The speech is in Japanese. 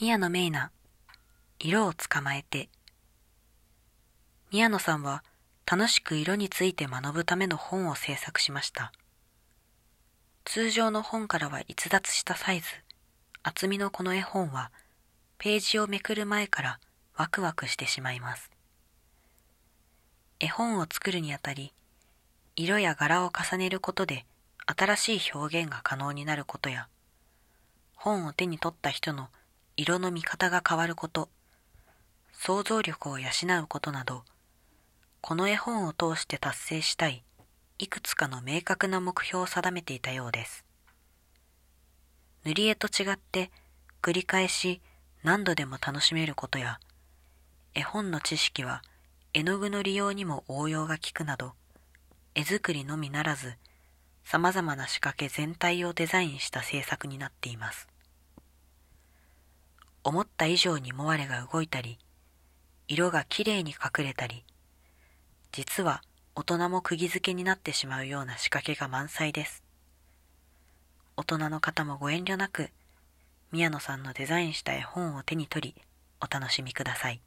宮野芽菜、色を捕まえて。宮野さんは楽しく色について学ぶための本を制作しました。通常の本からは逸脱したサイズ、厚みのこの絵本は、ページをめくる前からワクワクしてしまいます。絵本を作るにあたり、色や柄を重ねることで新しい表現が可能になることや、本を手に取った人の色の見方が変わること、想像力を養うことなど、この絵本を通して達成したいいくつかの明確な目標を定めていたようです。塗り絵と違って繰り返し何度でも楽しめることや、絵本の知識は絵の具の利用にも応用が利くなど、絵作りのみならず、様々な仕掛け全体をデザインした制作になっています。思った以上にモアレが動いたり、色がきれいに隠れたり、実は大人も釘付けになってしまうような仕掛けが満載です。大人の方もご遠慮なく、宮野さんのデザインした絵本を手に取り、お楽しみください。